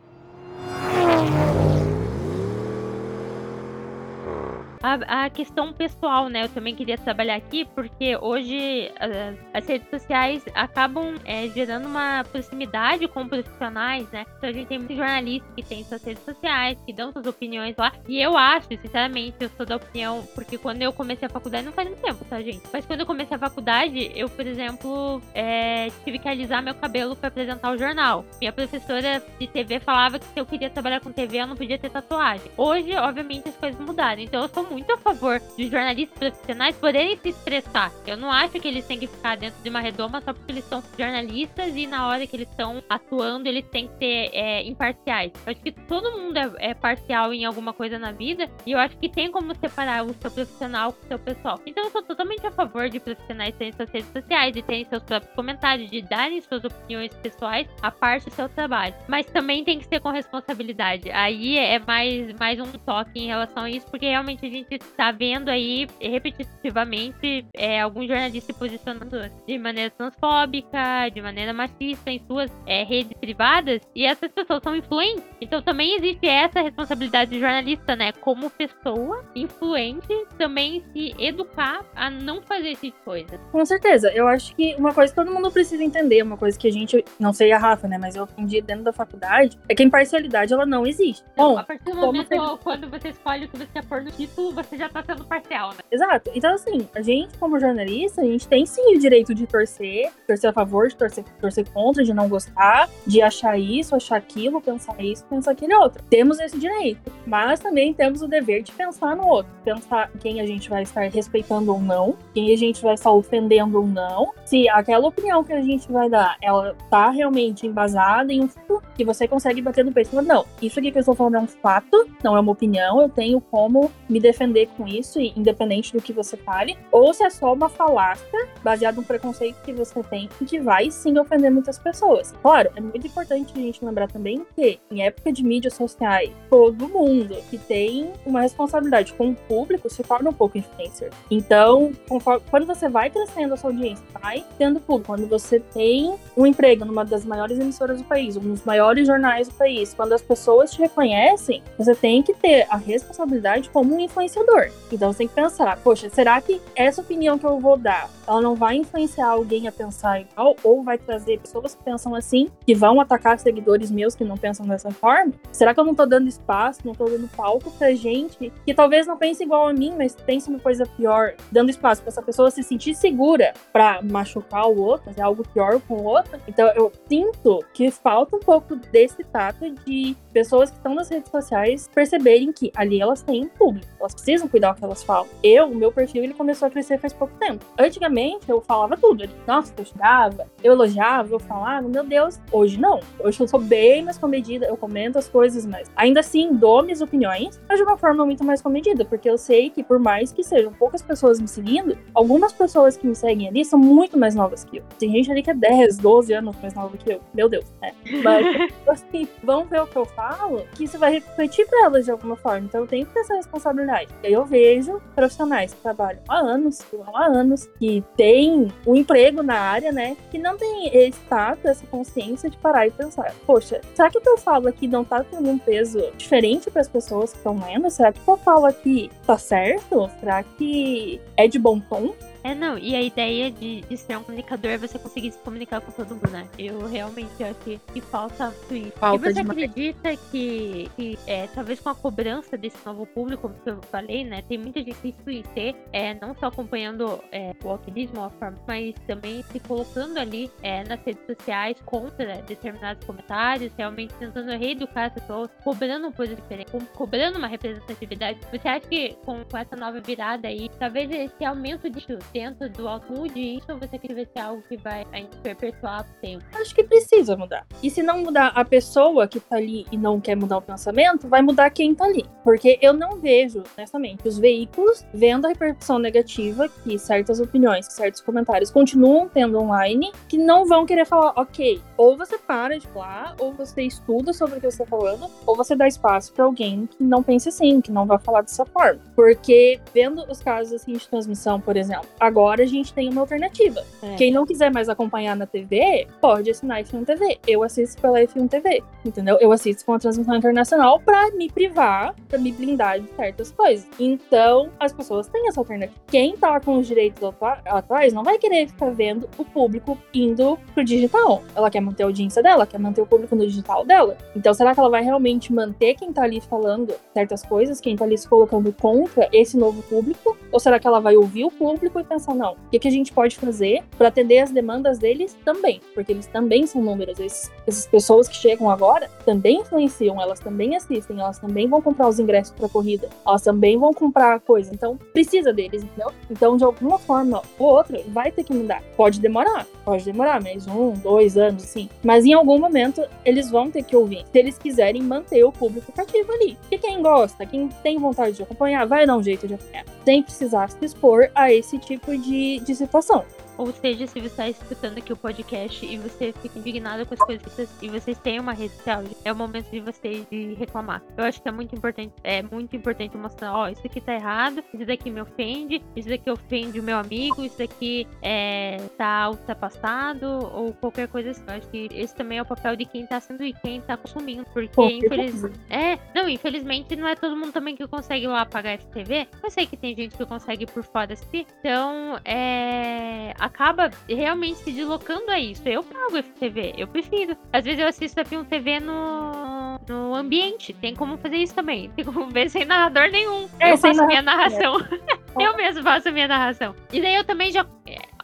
Speaker 2: A, a, questão pessoal, né? Eu também queria trabalhar aqui, porque hoje as, as redes sociais acabam é, gerando uma proximidade com profissionais, né? Então a gente tem muitos jornalistas que têm suas redes sociais, que dão suas opiniões lá. E eu acho, sinceramente, eu sou da opinião, porque quando eu comecei a faculdade, não faz muito tempo, tá, gente? Mas quando eu comecei a faculdade, eu, por exemplo, é, tive que alisar meu cabelo para apresentar o jornal. Minha professora de TV falava que se eu queria trabalhar com TV, eu não podia ter tatuagem. Hoje, obviamente, as coisas mudaram. Então eu sou muito a favor de jornalistas profissionais poderem se expressar. Eu não acho que eles têm que ficar dentro de uma redoma só porque eles são jornalistas e na hora que eles estão atuando eles têm que ser é, imparciais. Eu acho que todo mundo é, é, parcial em alguma coisa na vida e eu acho que tem como separar o seu profissional com o seu pessoal. Então eu sou totalmente a favor de profissionais terem suas redes sociais, de terem seus próprios comentários, de darem suas opiniões pessoais a parte do seu trabalho. Mas também tem que ser com responsabilidade. Aí é mais, mais um toque em relação a isso, porque realmente a gente gente está vendo aí repetitivamente é, alguns jornalistas se posicionando de maneira transfóbica, de maneira machista em suas é, redes privadas, e essas pessoas são influentes. Então também existe essa responsabilidade do jornalista, né? Como pessoa influente, também se educar a não fazer esse tipo de coisa.
Speaker 4: Com certeza. Eu acho que uma coisa que todo mundo precisa entender, uma coisa que a gente, não sei a Rafa, né? Mas eu aprendi dentro da faculdade, é que a imparcialidade ela não existe.
Speaker 2: Bom, a partir do momento você... quando você escolhe o que você quer pôr no título, você já tá sendo parcial, né?
Speaker 4: Exato. Então, assim, a gente, como jornalista, a gente tem sim o direito de torcer, torcer a favor, de torcer, torcer contra, de não gostar, de achar isso, achar aquilo, pensar isso, pensar aquele outro. Temos esse direito. Mas também temos o dever de pensar no outro. Pensar quem a gente vai estar respeitando ou não, quem a gente vai estar ofendendo ou não. Se aquela opinião que a gente vai dar, ela tá realmente embasada em um fato que você consegue bater no peito e falar, não, isso aqui que eu estou falando é um fato, não é uma opinião, eu tenho como me defender defender com isso, independente do que você fale, ou se é só uma falácia baseada no preconceito que você tem que vai sim ofender muitas pessoas. Claro, é muito importante a gente lembrar também que em época de mídias sociais, todo mundo que tem uma responsabilidade com o público se torna um pouco influencer. Então, conforme, quando você vai crescendo a sua audiência, vai tendo público, quando você tem um emprego numa das maiores emissoras do país, um dos maiores jornais do país, quando as pessoas te reconhecem, você tem que ter a responsabilidade como um influenciador influenciador. Então você tem que pensar, poxa, será que essa opinião que eu vou dar, ela não vai influenciar alguém a pensar igual? Ou vai trazer pessoas que pensam assim, que vão atacar seguidores meus que não pensam dessa forma? Será que eu não tô dando espaço, não tô dando palco pra gente que talvez não pense igual a mim, mas pense uma coisa pior, dando espaço pra essa pessoa se sentir segura pra machucar o outro, fazer algo pior com o outro? Então eu sinto que falta um pouco desse tato de pessoas que estão nas redes sociais perceberem que ali elas têm público, elas precisam cuidar o que elas falam. Eu, o meu perfil, ele começou a crescer faz pouco tempo. Antigamente, eu falava tudo. Nossa, eu xingava, eu elogiava, eu falava, meu Deus. Hoje não. Hoje eu sou bem mais comedida, eu comento as coisas, mas ainda assim dou minhas opiniões, mas de uma forma muito mais comedida, porque eu sei que por mais que sejam poucas pessoas me seguindo, algumas pessoas que me seguem ali são muito mais novas que eu. Tem gente ali que é 10, 12 anos mais nova que eu. Meu Deus, né? Mas, assim, vão ver o que eu falo, que isso vai refletir pra elas de alguma forma. Então eu tenho que ter essa responsabilidade. E aí eu vejo profissionais que trabalham há anos, há anos, que têm um emprego na área, né? Que não tem esse tato, essa consciência de parar e pensar, poxa, será que o que eu falo aqui não tá tendo um peso diferente para as pessoas que estão lendo? Será que o que eu falo aqui tá certo? Será que é de bom tom?
Speaker 2: É, não, e a ideia de, de ser um comunicador é você conseguir se comunicar com todo mundo, né? Eu realmente acho que, que falta isso.
Speaker 4: Falta
Speaker 2: e você acredita que, que é, talvez com a cobrança desse novo público, como eu falei, né? Tem muita gente que isso em ser, é, não só acompanhando é, o alquilismo, a forma, mas também se colocando ali é, nas redes sociais contra determinados comentários, realmente tentando reeducar as pessoas, cobrando coisas diferentes, co- cobrando uma representatividade. Você acha que com, com essa nova virada aí, talvez esse aumento disso dentro do Outwood, isso você acredita vai ser algo que vai perpetuar por tempo?
Speaker 4: Acho que precisa mudar. E se não mudar a pessoa que tá ali e não quer mudar o pensamento, vai mudar quem tá ali. Porque eu não vejo, honestamente, os veículos vendo a repercussão negativa que certas opiniões, que certos comentários continuam tendo online, que não vão querer falar, ok, ou você para de falar, ou você estuda sobre o que você tá falando, ou você dá espaço pra alguém que não pense assim, que não vai falar dessa forma. Porque vendo os casos assim de transmissão, por exemplo, agora a gente tem uma alternativa.
Speaker 2: É.
Speaker 4: Quem não quiser mais acompanhar na TV, pode assinar F1 TV. Eu assisto pela F1 TV, entendeu? Eu assisto com a transmissão internacional pra me privar, pra me blindar de certas coisas. Então, as pessoas têm essa alternativa. Quem tá com os direitos atua- atuais não vai querer ficar vendo o público indo pro digital. Ela quer manter a audiência dela, quer manter o público no digital dela. Então, será que ela vai realmente manter quem tá ali falando certas coisas, quem tá ali se colocando contra esse novo público? Ou será que ela vai ouvir o público e pensar, não, o que, que a gente pode fazer para atender as demandas deles também? Porque eles também são números. Esses, essas pessoas que chegam agora também influenciam, elas também assistem, elas também vão comprar os ingressos para corrida, elas também vão comprar coisa. Então, precisa deles, entendeu? Então, de alguma forma ou outra, vai ter que mudar. Pode demorar, pode demorar, mais um, dois anos, assim. Mas em algum momento, eles vão ter que ouvir. Se eles quiserem manter o público cativo ali. E quem gosta, quem tem vontade de acompanhar, vai dar um jeito de acompanhar. Sem precisar se expor a esse tipo de, de situação.
Speaker 2: Ou seja, se você está escutando aqui o podcast e você fica indignado com as coisas e vocês têm uma rede social, é o momento de vocês de reclamar. Eu acho que é muito importante, é muito importante mostrar, ó, isso aqui tá errado, isso daqui me ofende, isso daqui ofende o meu amigo, isso daqui é, tá ultrapassado, ou qualquer coisa assim. Eu acho que esse também é o papel de quem tá sendo e quem tá consumindo, porque
Speaker 4: Com
Speaker 2: infeliz...
Speaker 4: certeza.
Speaker 2: É, não, infelizmente não é todo mundo também que consegue lá pagar FTV. Eu sei que tem gente que consegue por fora assistir. Então, é. Acaba realmente se deslocando a isso. Eu pago FTV, eu prefiro. Às vezes eu assisto F1 TV no, no ambiente. Tem como fazer isso também. Tem como ver sem narrador nenhum.
Speaker 4: É,
Speaker 2: eu faço minha narração. eu mesmo faço a minha narração. E daí eu também já.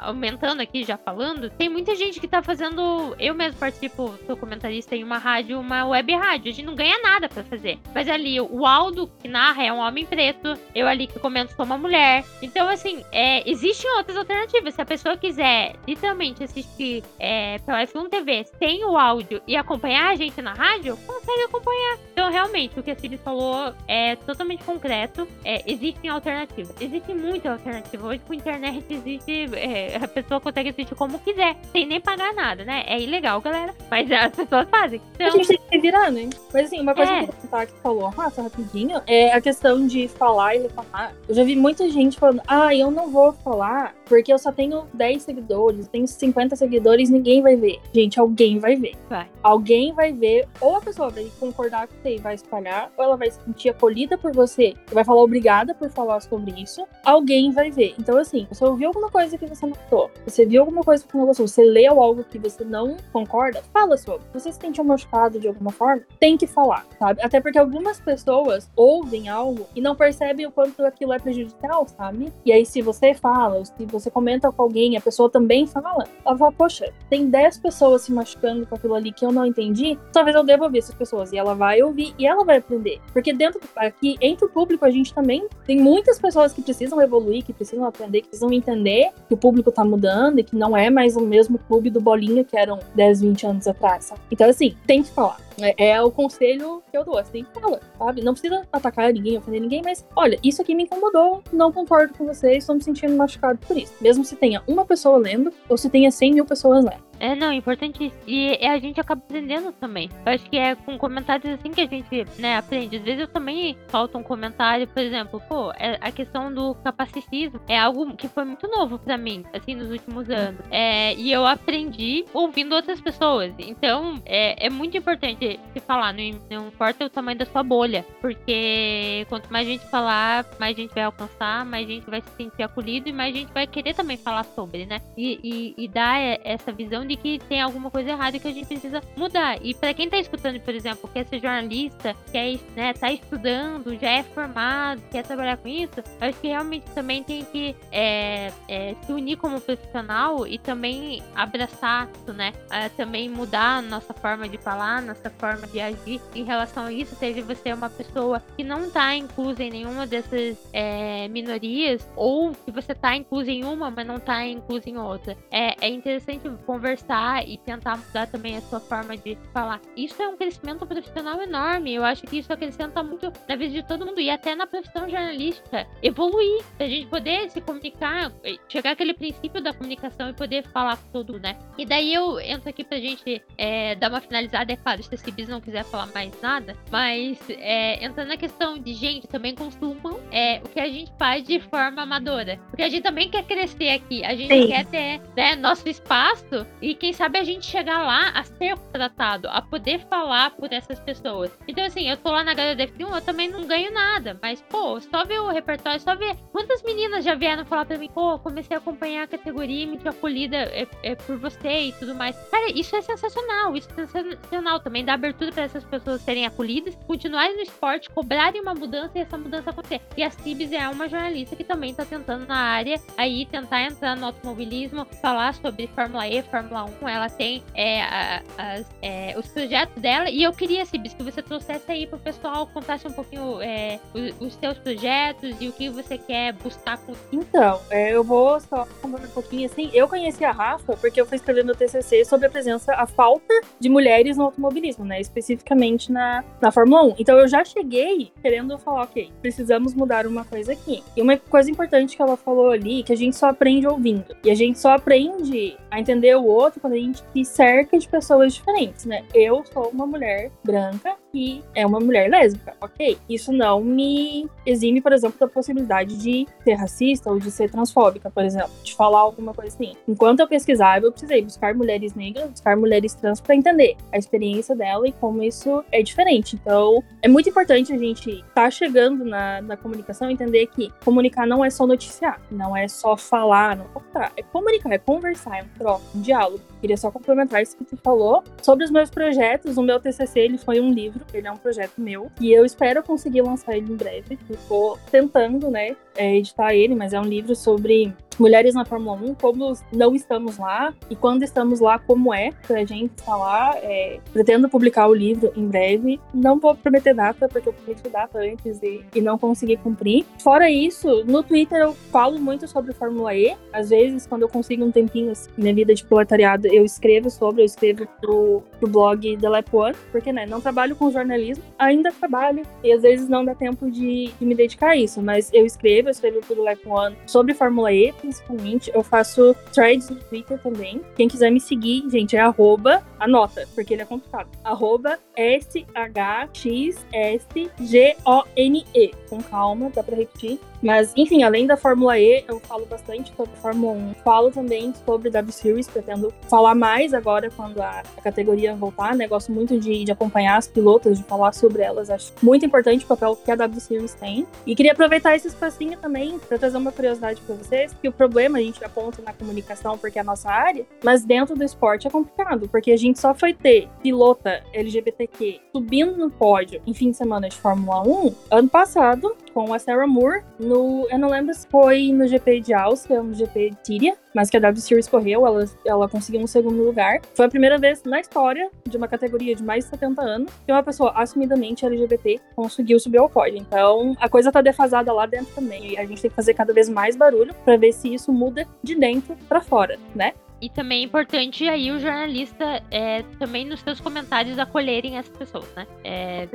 Speaker 2: Aumentando aqui, já falando, tem muita gente que tá fazendo. Eu mesmo participo, sou comentarista em uma rádio, uma web rádio. A gente não ganha nada pra fazer. Mas ali, o Aldo que narra é um homem preto. Eu ali que comento sou uma mulher. Então, assim, é, existem outras alternativas. Se a pessoa quiser literalmente assistir é, pela F1 TV sem o áudio e acompanhar a gente na rádio, consegue acompanhar. Então, realmente, o que a Cid falou é totalmente concreto. É, existem alternativas. Existe muita alternativa. Hoje, com a internet, existe. é, a pessoa consegue assistir como quiser, sem nem pagar nada, né? É ilegal, galera. Mas as pessoas fazem.
Speaker 4: A
Speaker 2: Então,
Speaker 4: gente tem que se virar, né? Mas assim, uma coisa
Speaker 2: É.
Speaker 4: que eu contar que falou, Rafa, rapidinho, é a questão de falar e reclamar. Eu já vi muita gente falando, ah, eu não vou falar porque eu só tenho 10 seguidores, tenho 50 seguidores, ninguém vai ver. Gente, alguém vai ver.
Speaker 2: vai.
Speaker 4: Alguém vai ver, ou a pessoa vai concordar com você e vai espalhar, ou ela vai se sentir acolhida por você e vai falar obrigada por falar sobre isso. Alguém vai ver. Então, assim, você ouviu alguma coisa que você não gostou, você viu alguma coisa que não gostou, você leu algo que você não concorda, fala sobre. Você se sentiu machucado de alguma forma, tem que falar, sabe? Até porque algumas pessoas ouvem algo e não percebem o quanto aquilo é prejudicial, sabe? E aí, se você fala, ou se você comenta com alguém, a pessoa também fala, ela fala, poxa, tem 10 pessoas se machucando com aquilo ali que eu não entendi, talvez eu deva ouvir essas pessoas. E ela vai ouvir e ela vai aprender. Porque dentro aqui, entre o público, a gente também tem muitas pessoas que precisam evoluir, que precisam aprender, que precisam entender que o público tá mudando e que não é mais o mesmo clube do Bolinha que eram 10, 20 anos atrás, sabe? Então, assim, tem que falar. É, é o conselho que eu dou, assim, fala, sabe? Não precisa atacar ninguém, ofender ninguém, mas olha, isso aqui me incomodou, não concordo com vocês, estou me sentindo machucado por isso. Mesmo se tenha uma pessoa lendo, ou se tenha 100 mil pessoas lendo.
Speaker 2: É, não, importantíssimo. E, e a gente acaba aprendendo também. Eu acho que é com comentários assim que a gente, né, aprende. Às vezes eu também falta um comentário, por exemplo, pô, é, a questão do capacitismo é algo que foi muito novo para mim, assim, nos últimos anos. É, e eu aprendi ouvindo outras pessoas. Então, é, é muito importante se falar, não, importa o tamanho da sua bolha, porque quanto mais gente falar, mais gente vai alcançar, mais gente vai se sentir acolhido e mais gente vai querer também falar sobre, né? E, e, e dar essa visão de que tem alguma coisa errada que a gente precisa mudar. E para quem tá escutando, por exemplo, quer ser jornalista, quer, né, tá estudando, já é formado, quer trabalhar com isso, acho que realmente também tem que é, é, se unir como profissional e também abraçar isso, né? É, também mudar a nossa forma de falar, nossa forma de agir em relação a isso, seja você uma pessoa que não tá inclusa em nenhuma dessas é, minorias, ou que você tá inclusa em uma, mas não tá inclusa em outra. É, é interessante conversar e tentar mudar também a sua forma de falar. Isso é um crescimento profissional enorme. Eu acho que isso acrescenta muito na vida de todo mundo e até na profissão jornalística. Evoluir, a gente poder se comunicar, chegar àquele princípio da comunicação e poder falar com todo, né? E daí eu entro aqui pra gente é, dar uma finalizada. É claro, se a Cibis não quiser falar mais nada, mas é, entrando na questão de gente, também consumam é, o que a gente faz de forma amadora. Porque a gente também quer crescer aqui, a gente Sim. quer ter né, nosso espaço e quem sabe a gente chegar lá a ser tratado, a poder falar por essas pessoas. Então, assim, eu tô lá na HDF1, eu também não ganho nada, mas, pô, só ver o repertório, só ver quantas meninas já vieram falar pra mim, pô, comecei a acompanhar a categoria e me fui acolhida é, é, por você e tudo mais. Cara, isso é sensacional, isso é sensacional também, dá abertura para essas pessoas serem acolhidas, continuarem no esporte, cobrarem uma mudança e essa mudança acontecer. E a Cibs é uma jornalista que também tá tentando na área aí tentar entrar no automobilismo, falar sobre Fórmula E, Fórmula 1, ela tem é, a, é, os projetos dela. E eu queria, Cibis, que você trouxesse aí pro pessoal, contasse um pouquinho é, os, os seus projetos e o que você quer buscar com
Speaker 4: Então, é, eu vou só contar um pouquinho assim. Eu conheci a Rafa porque eu fui escrever meu TCC sobre a presença, a falta de mulheres no automobilismo, né? Especificamente na, na Fórmula 1. Então eu já cheguei querendo falar, ok, precisamos mudar uma coisa aqui. E uma coisa importante que ela falou ali, que a gente só aprende ouvindo. E a gente só aprende a entender o quando a gente se cerca de pessoas diferentes, né? Eu sou uma mulher branca que é uma mulher lésbica, ok? Isso não me exime, por exemplo, da possibilidade de ser racista ou de ser transfóbica, por exemplo, de falar alguma coisa assim. Enquanto eu pesquisava, eu precisei buscar mulheres negras, buscar mulheres trans para entender a experiência dela e como isso é diferente. Então, é muito importante a gente estar tá chegando na, na comunicação entender que comunicar não é só noticiar, não é só falar, não é, é comunicar, é conversar, é um troca, um diálogo. Queria só complementar isso que tu falou sobre os meus projetos. O meu TCC ele foi um livro ele é um projeto meu e eu espero conseguir lançar ele em breve. Estou tentando, né, é, editar ele, mas é um livro sobre mulheres na Fórmula 1, como não estamos lá e quando estamos lá, como é pra gente lá. É, pretendo publicar o livro em breve. Não vou prometer data, porque eu prometi data antes e, e não consegui cumprir. Fora isso, no Twitter eu falo muito sobre Fórmula E. Às vezes, quando eu consigo um tempinho assim, minha vida de proletariado, eu escrevo sobre, eu escrevo pro, pro blog The Lap One, porque né, não trabalho com jornalismo, ainda trabalho e às vezes não dá tempo de, de me dedicar a isso, mas eu escrevo, eu escrevo pro The Lap One sobre Fórmula E, principalmente. Eu faço threads no Twitter também. Quem quiser me seguir, gente, é arroba, anota, porque ele é complicado. Arroba S-H-X-S-G-O-N-E. Com calma, dá pra repetir. Mas, enfim, além da Fórmula E, eu falo bastante sobre Fórmula 1. Falo também sobre W Series, pretendo falar mais agora quando a, a categoria voltar, né? Gosto muito de, de, acompanhar as pilotas, de falar sobre elas. Acho muito importante o papel que a W Series tem. E queria aproveitar esse espacinho também para trazer uma curiosidade para vocês, que o problema a gente aponta na comunicação porque é a nossa área, mas dentro do esporte é complicado, porque a gente só foi ter pilota LGBTQ subindo no pódio em fim de semana de Fórmula 1 ano passado, com a Sarah Moore no. Eu não lembro se foi no GP de Áustria ou no GP de Tíria, mas que a W Series correu, ela, ela conseguiu um segundo lugar. Foi a primeira vez na história de uma categoria de mais de 70 anos que uma pessoa assumidamente LGBT conseguiu subir ao pódio. Então, a coisa tá defasada lá dentro também. E a gente tem que fazer cada vez mais barulho para ver se isso muda de dentro para fora, né?
Speaker 2: E também é importante aí o jornalista é, também nos seus comentários acolherem as pessoas, né? É,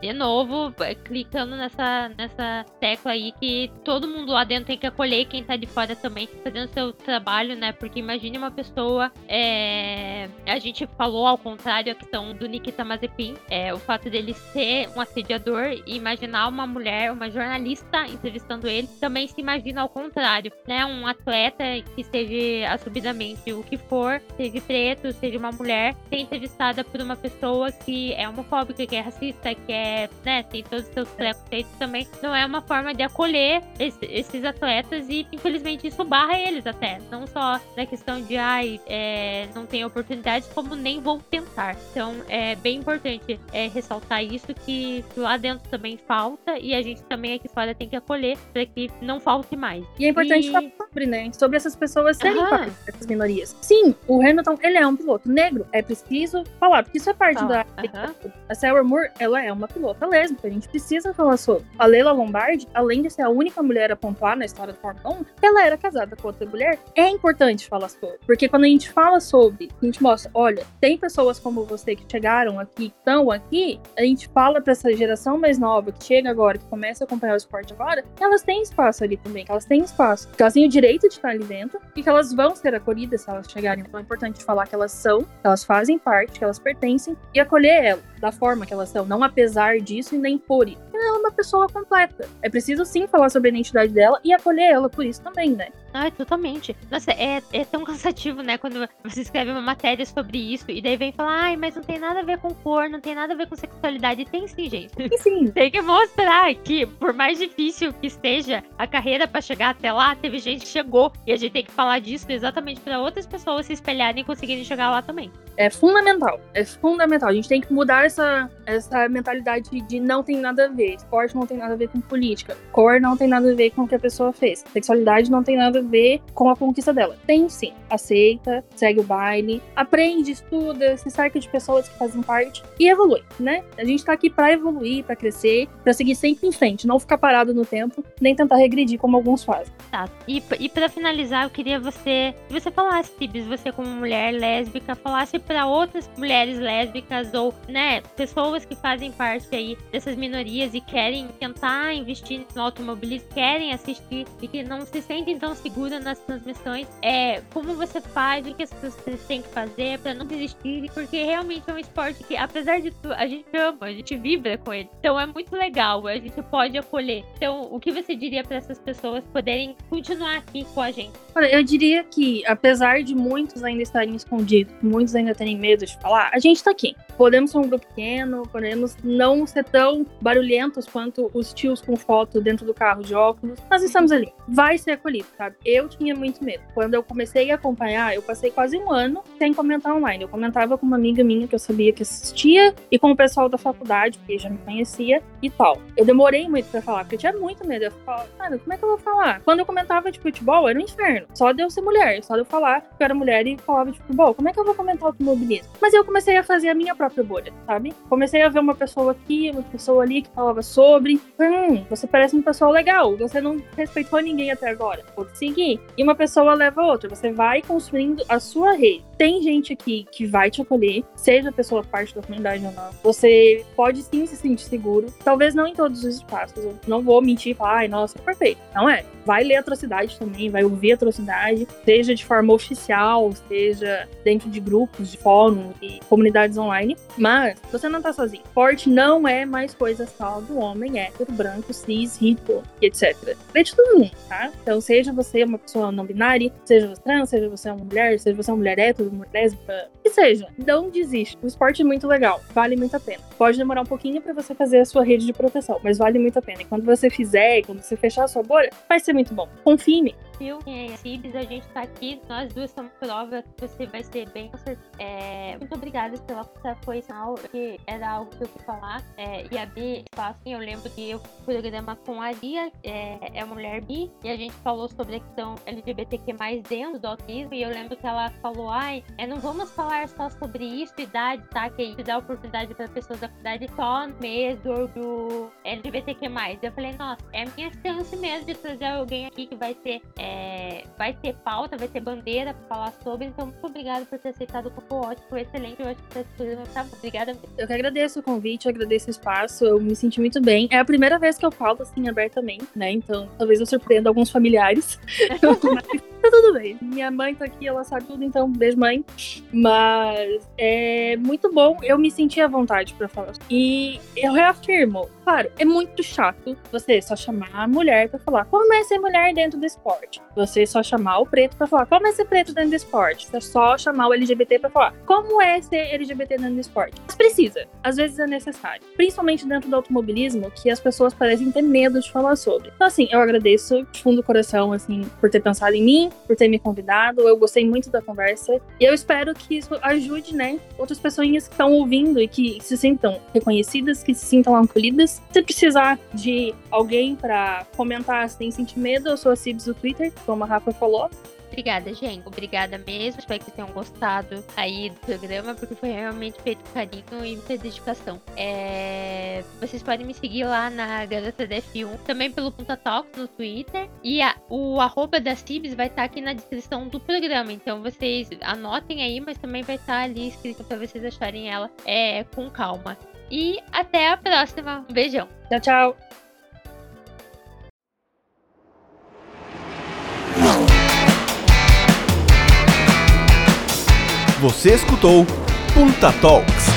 Speaker 2: de novo, clicando nessa, nessa tecla aí que todo mundo lá dentro tem que acolher quem tá de fora também, fazendo seu trabalho, né? Porque imagine uma pessoa. É, a gente falou ao contrário a questão do Nikita Mazepin, é, o fato dele ser um assediador e imaginar uma mulher, uma jornalista entrevistando ele, também se imagina ao contrário, né? Um atleta que seja assumidamente o que for, seja preto, seja uma mulher, ser entrevistada por uma pessoa que é homofóbica, que é racista, que é, né, tem todos os seus preconceitos também, não é uma forma de acolher esse, esses atletas e infelizmente isso barra eles até, não só na questão de ai, é, não tem oportunidades, como nem vou tentar. Então é bem importante é, ressaltar isso que lá dentro também falta e a gente também aqui fora tem que acolher para que não falte mais.
Speaker 4: E é importante e... falar sobre, né, sobre essas pessoas serem uhum. parte dessas minorias. Sim, o Hamilton, ele é um piloto negro, é preciso falar, porque isso é parte da... Uhum. A Sarah Moore, ela é uma pilota lésbica, a gente precisa falar sobre. A Leila Lombardi, além de ser a única mulher a pontuar na história do Fórmula 1, ela era casada com outra mulher. É importante falar sobre, porque quando a gente fala sobre, a gente mostra, olha, tem pessoas como você que chegaram aqui, estão aqui, a gente fala para essa geração mais nova que chega agora, que começa a acompanhar o esporte agora, elas têm espaço ali também, que elas têm espaço, que elas têm o direito de estar ali dentro e que elas vão ser acolhidas elas chegarem. Então é importante falar que elas são, que elas fazem parte, que elas pertencem e acolher elas da forma que elas são, não apesar disso e nem por isso. Ela é uma pessoa completa. É preciso sim falar sobre a identidade dela e acolher ela por isso também, né?
Speaker 2: Ah, totalmente. Nossa, é, é tão cansativo, né? Quando você escreve uma matéria sobre isso e daí vem falar, ai, mas não tem nada a ver com cor, não tem nada a ver com sexualidade. Tem sim, gente.
Speaker 4: Sim.
Speaker 2: tem que mostrar que, por mais difícil que esteja a carreira para chegar até lá, teve gente que chegou. E a gente tem que falar disso exatamente para outras pessoas se espelharem e conseguirem chegar lá também.
Speaker 4: É fundamental. É fundamental. A gente tem que mudar essa, essa mentalidade de não tem nada a ver. Esporte não tem nada a ver com política. Cor não tem nada a ver com o que a pessoa fez. Sexualidade não tem nada a ver com a conquista dela. Tem sim. Aceita, segue o baile, aprende, estuda, se cerca de pessoas que fazem parte e evolui, né? A gente tá aqui para evoluir, para crescer, para seguir sempre em frente, não ficar parado no tempo, nem tentar regredir como alguns fazem.
Speaker 2: Tá. E, e para finalizar, eu queria você, você falasse, Tibis, você como mulher lésbica, falasse para outras mulheres lésbicas ou, né, pessoas que fazem parte aí dessas minorias e querem tentar investir no automobilismo, querem assistir e que não se sentem tão seguras nas transmissões, é como você faz, o que as pessoas têm que fazer para não desistir, porque realmente é um esporte que, apesar de tudo, a gente ama, a gente vibra com ele. Então é muito legal, a gente pode acolher. Então, o que você diria para essas pessoas poderem continuar aqui com a gente?
Speaker 4: Olha, eu diria que, apesar de muitos ainda estarem escondidos, muitos ainda terem medo de falar, a gente tá aqui. Podemos ser um grupo pequeno, podemos não ser tão barulhentos quanto os tios com foto dentro do carro de óculos. Nós estamos ali. Vai ser acolhido, sabe? Eu tinha muito medo. Quando eu comecei a acompanhar, eu passei quase um ano sem comentar online. Eu comentava com uma amiga minha que eu sabia que assistia e com o pessoal da faculdade, que já me conhecia e tal. Eu demorei muito pra falar, porque eu tinha muito medo. Eu falava, cara, como é que eu vou falar? Quando eu comentava de futebol, era um inferno. Só de eu ser mulher, só de eu falar que eu era mulher e falava de futebol. Como é que eu vou comentar automobilismo? Mas eu comecei a fazer a minha própria bolha, sabe? Comecei a ver uma pessoa aqui, uma pessoa ali que falava sobre. Hum, você parece uma pessoa legal. Você não respeitou ninguém até agora. Vou te seguir. E uma pessoa leva a outra. Você vai construindo a sua rede. Tem gente aqui que vai te acolher, seja pessoa parte da comunidade ou não. Você pode sim se sentir seguro. Talvez não em todos os espaços. Eu não vou mentir e falar, ai, nossa, perfeito. Não é. Vai ler atrocidade também, vai ouvir atrocidade, seja de forma oficial, seja dentro de grupos, de fóruns e comunidades online. Mas você não tá sozinho. Forte não é mais coisa só do homem hétero, branco, cis, rico, etc. É de todo mundo, tá? Então, seja você uma pessoa não binária, seja você trans, seja você uma mulher, seja você uma mulher hétero, lésbica, que seja, não desiste. O esporte é muito legal, vale muito a pena. Pode demorar um pouquinho para você fazer a sua rede de proteção, mas vale muito a pena. E quando você fizer, quando você fechar a sua bolha, vai ser muito bom. Confie em mim.
Speaker 2: Phil e Cibs, a gente tá aqui, nós duas somos prova que você vai ser bem é, Muito obrigada pela coição, que era algo que eu quis falar. É, e a Bi, assim, eu lembro que eu programa com a Lia, é, é mulher bi, e a gente falou sobre a questão LGBTQ mais dentro do autismo, e eu lembro que ela falou, ai, é, não vamos falar só sobre isso, idade, tá? Que aí dá oportunidade para pessoas da idade só mês do LGBTQ+. Eu falei, nossa, é a minha chance mesmo de trazer alguém aqui que vai ter, é, vai ter pauta, vai ter bandeira para falar sobre. Então, muito obrigada por ter aceitado o papo ótimo, foi excelente. Eu acho que esse programa tá Obrigada.
Speaker 4: Eu que agradeço o convite, eu agradeço o espaço, eu me senti muito bem. É a primeira vez que eu falo assim abertamente, né? Então, talvez eu surpreenda alguns familiares. tá tudo bem. Minha mãe tá aqui, ela sabe tudo, então beijo, mãe. Mas é muito bom, eu me senti à vontade para falar. E eu reafirmo, claro, é muito chato você só chamar a mulher para falar como é ser mulher dentro do esporte. Você só chamar o preto para falar como é ser preto dentro do esporte. Você só chamar o LGBT para falar como é ser LGBT dentro do esporte. Mas precisa, às vezes é necessário. Principalmente dentro do automobilismo, que as pessoas parecem ter medo de falar sobre. Então, assim, eu agradeço de fundo do coração, assim, por ter pensado em mim, por ter me convidado. Eu gostei muito da conversa. E eu espero que isso ajude, né, outras pessoas que estão ouvindo e que se sintam reconhecidas, que se sintam acolhidas. Se precisar de alguém para comentar se tem sentir medo, eu sou a Cibs do Twitter, como a Rafa falou.
Speaker 2: Obrigada, gente. Obrigada mesmo. Espero que vocês tenham gostado aí do programa, porque foi realmente feito com carinho e muita dedicação. É... Vocês podem me seguir lá na Garota DF1, também pelo Punta Talks no Twitter. E a, o arroba da Cibs vai estar aqui na descrição do programa. Então vocês anotem aí, mas também vai estar ali escrito para vocês acharem ela é, com calma. E até a próxima. Um beijão.
Speaker 4: Tchau, tchau.
Speaker 1: Você escutou Punta Talks.